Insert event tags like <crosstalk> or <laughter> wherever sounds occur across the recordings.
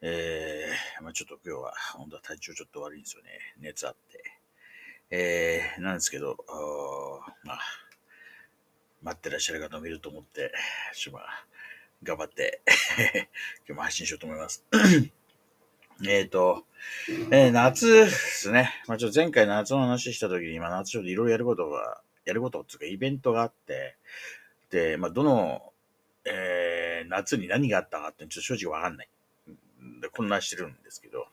えー、まあちょっと今日は、本当は体調ちょっと悪いんですよね。熱あって。えー、なんですけど、まあ、待ってらっしゃる方もいると思って、ちょっとまあ、頑張って、<laughs> 今日も配信しようと思います。<coughs> えっと、えー夏ですね。まあちょっと前回夏の話した時に、まあ夏ちょっといろいろやることが、やることっていうかイベントがあって、で、まあどの、えー夏に何があったかってちょっと正直わかんない。混乱してるんですけど、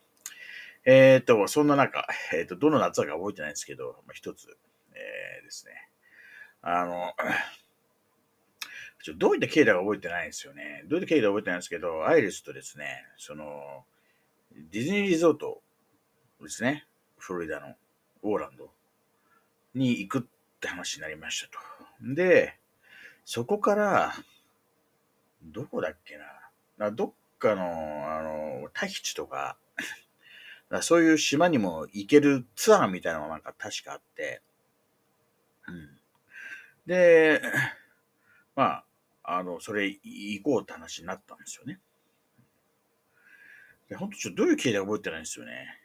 えっ、と、そんな中、えっ、と、どの夏だか覚えてないんですけど、まあ、一つ、えーですね。あの、ちょどういった経緯だか覚えてないんですよね。どういった経緯だか覚えてないんですけど、アイリスとですね、その、ディズニーリゾートですね、フロリダのオーランドに行くって話になりましたと。で、そこから、どこだっけな。などっかの、あの、タヒチとか、<laughs> かそういう島にも行けるツアーみたいなのがなんか確かあって、うん。で、まあ、あの、それ行こうって話になったんですよね。で、本当ちょっとどういう経緯で覚えてないんですよね。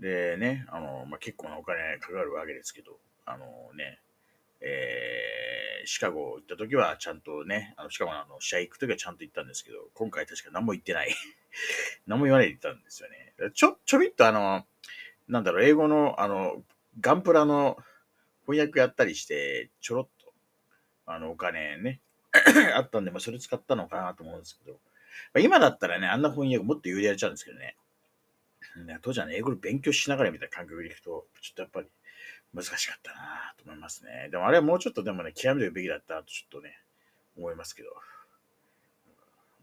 でね、あの、まあ、結構なお金かかるわけですけど、あのね、えー、シカゴ行った時はちゃんとね、あのシカゴのあの試合行く時はちゃんと行ったんですけど、今回確か何も言ってない。<laughs> 何も言わないで行ったんですよね。ちょ、ちょびっとあの、なんだろう、英語のあの、ガンプラの翻訳やったりして、ちょろっと、あの、お金ね、<coughs> あったんで、まあ、それ使ったのかなと思うんですけど、まあ、今だったらね、あんな翻訳もっと有利やれちゃうんですけどね。ね当時はね、英語で勉強しながらみたいな感覚でいくと、ちょっとやっぱり難しかったなと思いますね。でもあれはもうちょっとでもね、極めるべきだったなとちょっとね、思いますけど。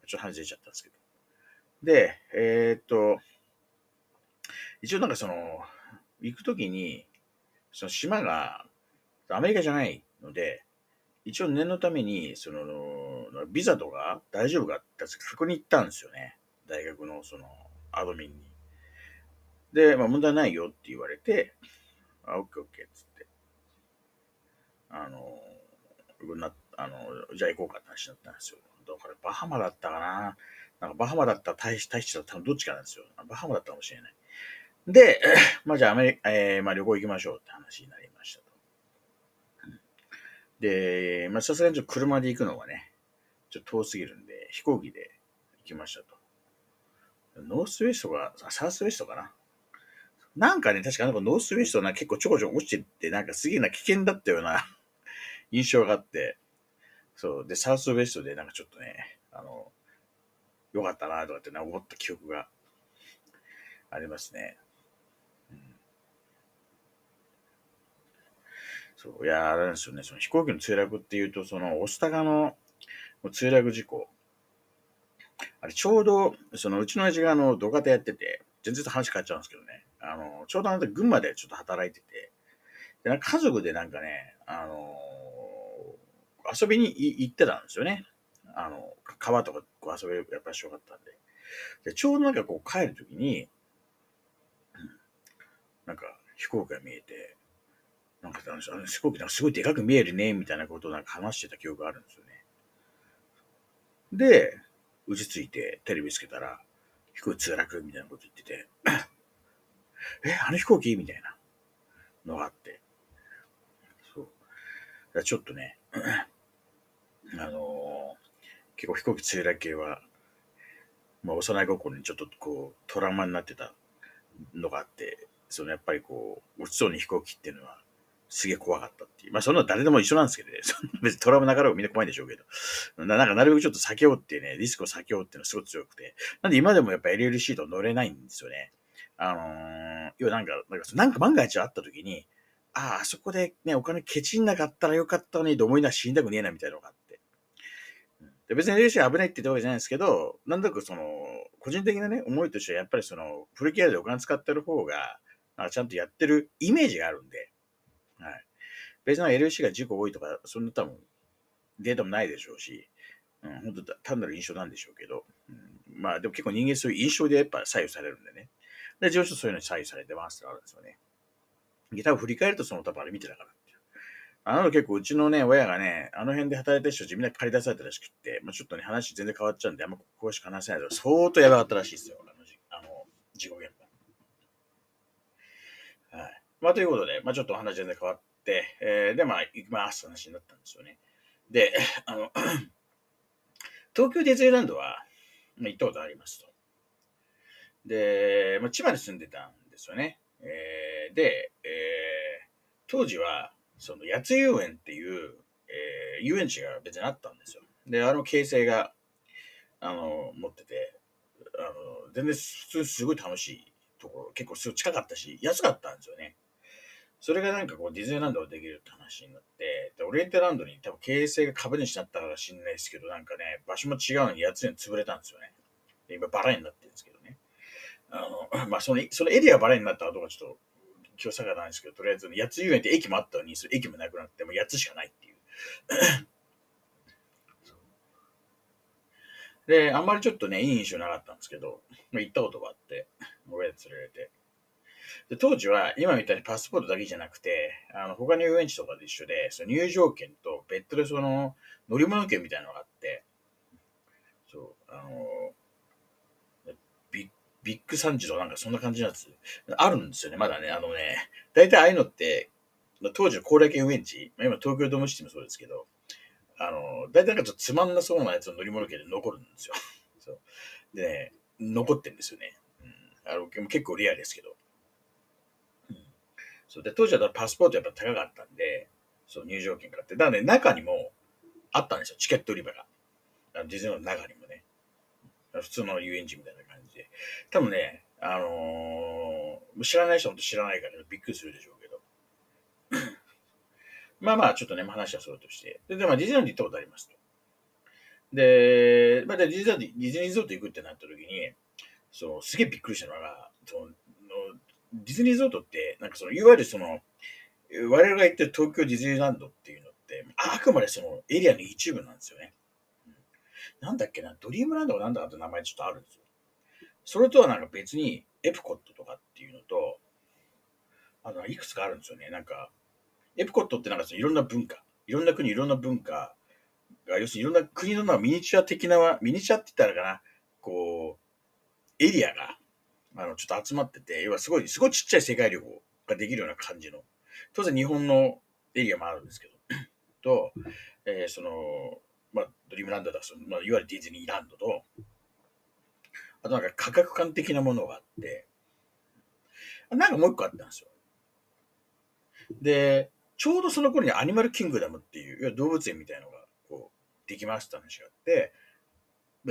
ちょっと話出ちゃったんですけど。で、えーっと、一応なんかその、行くときに、その島がアメリカじゃないので、一応念のために、その、ビザとか大丈夫かって確認行ったんですよね。大学のその、アドミンに。で、まあ問題ないよって言われて、あ、オッケーオッケーっつって。あの、な、あの、じゃあ行こうかって話になったんですよ。だからバハマだったかな。なんかバハマだったら大使、大使だったらどっちかなんですよ。バハマだったかもしれない。で、<coughs> まあじゃあアメリカ、えー、まあ旅行行きましょうって話になりましたと。で、まあさすがにちょっと車で行くのはね、ちょっと遠すぎるんで、飛行機で行きましたと。ノースウェストが、サウスウェストかな。なんかね、確かなんかノースウェストな結構ちょこちょこ落ちてって、なんかすげえな危険だったような <laughs> 印象があって、そう。で、サウスウェストでなんかちょっとね、あの、よかったなとかってな思った記憶がありますね。うん、そう。いや、あれですよね。その飛行機の墜落っていうと、その、オスタガの墜落事故。あれ、ちょうど、その、うちの親父があの、土方やってて、全然話変わっちゃうんですけどね。あの、ちょうどあの時群馬でちょっと働いてて、で、なんか家族でなんかね、あの遊びに行ってたんですよね。あの、川とかこう遊べる、やっぱりしよかったんで。で、ちょうどなんかこう帰るときに、なんか飛行機が見えて、なんかあの飛行機なんかすごいでかく見えるね、みたいなことをなんか話してた記憶があるんですよね。で、打ちついてテレビつけたら、飛行機墜落みたいなこと言ってて、え、あの飛行機？みたいなのがあって。そう。ちょっとね、<clears throat> あのー結構飛行機墜落系は、まあ、幼い心にちょっとこう、トラウマになってたのがあって、そのやっぱりこう、落ちそうに飛行機っていうのは、すげえ怖かったっていう。まあ、そんな誰でも一緒なんですけどね。<laughs> そんな別にトラウマながらみんな怖いんでしょうけど。ななんかなるべくちょっと避けようっていうね、リスクを避けようっていうのがすごく強くて。なんで今でもやっぱ LLC と乗れないんですよね。あのー、要はなんか、なんかなんか万が一あった時に、ああ、あそこでね、お金ケチんなかったらよかったのにと思いながら死んだくねえなみたいなのがあって。で別に LC 危ないって言ったわけじゃないですけど、なんだかその、個人的なね、思いとしてはやっぱりその、フルケアでお金使ってる方が、なんかちゃんとやってるイメージがあるんで、はい。別に LC が事故多いとか、そんな多分、データもないでしょうし、うん、本当単なる印象なんでしょうけど、うん、まあでも結構人間そういう印象でやっぱ左右されるんでね。で、自分とそういうのに左右されてますってあるんですよね。多分振り返るとその多分あれ見てたからって。あの結構うちのね、親がね、あの辺で働いた人たちみんな借り出されたらしくって、まあ、ちょっとね、話全然変わっちゃうんで、あんま詳しく話せないけど、相当やばかったらしいですよ。あの、あの事故現場。はい。まあということで、まあちょっと話全然変わって、えー、で、まあ行きますって話になったんですよね。で、あの、<clears throat> 東京ディズニーランドは、まあ、行ったことありますと。で、まあ、千葉に住んでたんですよね。えー、で、えー、当時は、その、八津遊園っていう、えー、遊園地が別にあったんですよ。で、あの形成が、あの、持ってて、あの、全然普通すごい楽しいところ、結構すごい近かったし、安かったんですよね。それがなんかこうディズニーランドができるって話になって、でオリエンタルランドに多分経営性が株主になったから知んないですけど、なんかね、場所も違うのにやつに潰れたんですよね。今バラになってるんですけどね。あの、<laughs> まあその、そのエリアがバラになったかどうかちょっと、今日さがないんですけど、とりあえず、八つ遊園って駅もあったのに、そ駅もなくなって、もう8つしかないってい <coughs> う。で、あんまりちょっとね、いい印象なかったんですけど、まあ、行ったことがあって、親で連れられて。で、当時は今みたいにパスポートだけじゃなくて、あの、他の遊園地とかで一緒で、その入場券と別途でその乗り物券みたいなのがあって、そう、あの、ビッグサンジとかなんかそんな感じのやつ、あるんですよね、まだね。あのね、大体ああいうのって、当時の高麗県遊園地、今東京ドームシティもそうですけど、あの、大体なんかちょっとつまんなそうなやつの乗り物券で残るんですよ。<laughs> そう。でね、残ってるんですよね。うん、あの結構リアですけど。そうで、当時はパスポートやっぱ高かったんで、そう、入場券買って。だからね、中にもあったんですよ、チケット売り場が。あのディズニーの中にもね。普通の遊園地みたいな。多分ね、あのー、知らない人ほんと知らないからびっくりするでしょうけど。<coughs> まあまあ、ちょっとね、話はそうとして。で、でもディズニーランド行ったことありますと。で、まあ、ディズニーランド、ディズニーリゾート行くってなった時に、そう、すげえびっくりしたのが、そのディズニーリゾートって、なんかその、いわゆるその、我々が言ってる東京ディズニーランドっていうのって、あくまでそのエリアの一部なんですよね。なんだっけな、ドリームランドがなんだかって名前ちょっとあるんですよ。それとはなんか別に、エプコットとかっていうのと、あの、いくつかあるんですよね。なんか、エプコットってなんかいろんな文化、いろんな国、いろんな文化が、要するにいろんな国のミニチュア的な、ミニチュアって言ったらかな、こう、エリアがあの、ちょっと集まってて、要はすごい、すごいちっちゃい世界旅行ができるような感じの、当然日本のエリアもあるんですけど、と、えー、その、まあ、ドリームランドだその、まあ、いわゆるディズニーランドと、あとなんか価格感的なものがあって、なんかもう一個あったんですよ。で、ちょうどその頃にアニマルキングダムっていう、いや動物園みたいのが、こう、できました話があって、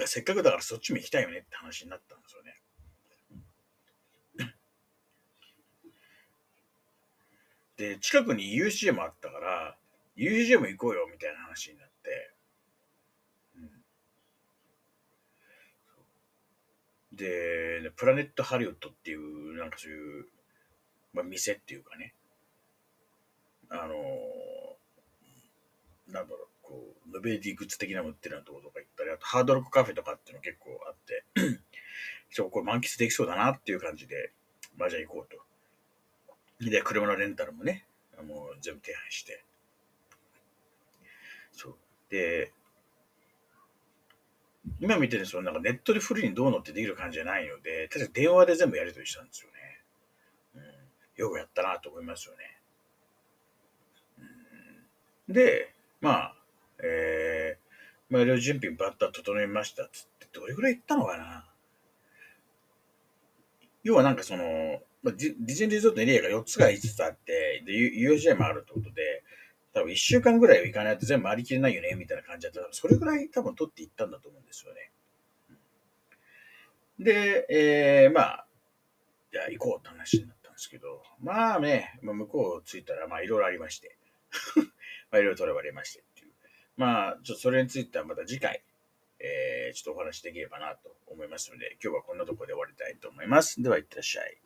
せっかくだからそっちも行きたいよねって話になったんですよね。で、近くに UCJ もあったから、UCJ も行こうよみたいな話になって、うん、で、プラネットハリウッドっていう、なんかそういう、まあ、店っていうかね、あのー、なんだろう、こう、ノベルティグッズ的なのってるようなところとか行ったり、あとハードロックカフェとかっていうの結構あって、<clears throat> そう、これ満喫できそうだなっていう感じで、まあじゃあ行こうと。で、車のレンタルもね、もう全部手配して。そう。で、今見てるそのなんかネットでフルにどうのってできる感じじゃないので、ただ電話で全部やり取りしたんですよね。うん。よくやったなと思いますよね。うん、で、まあ、えー、まあ、いろいろ準備バッター整えましたっつって、どれぐらい行ったのかな要はなんかその、まあ、ディズニーリゾートのエリアが4つが5つあって、で、USJ もあるってことで、多分1週間ぐらいは行かないと全部回りきれないよね、みたいな感じだったら、それぐらい多分取っていったんだと思うんですよね。で、えー、まあ、じゃあ行こうって話になったんですけど、まあね、まあ、向こう着いたら、まあいろいろありまして、<laughs> まあいろいろ取られましてっていう。まあ、ちょっとそれについてはまた次回、えーちょっとお話できればなと思いますので、今日はこんなところで終わりたいと思います。では、いってらっしゃい。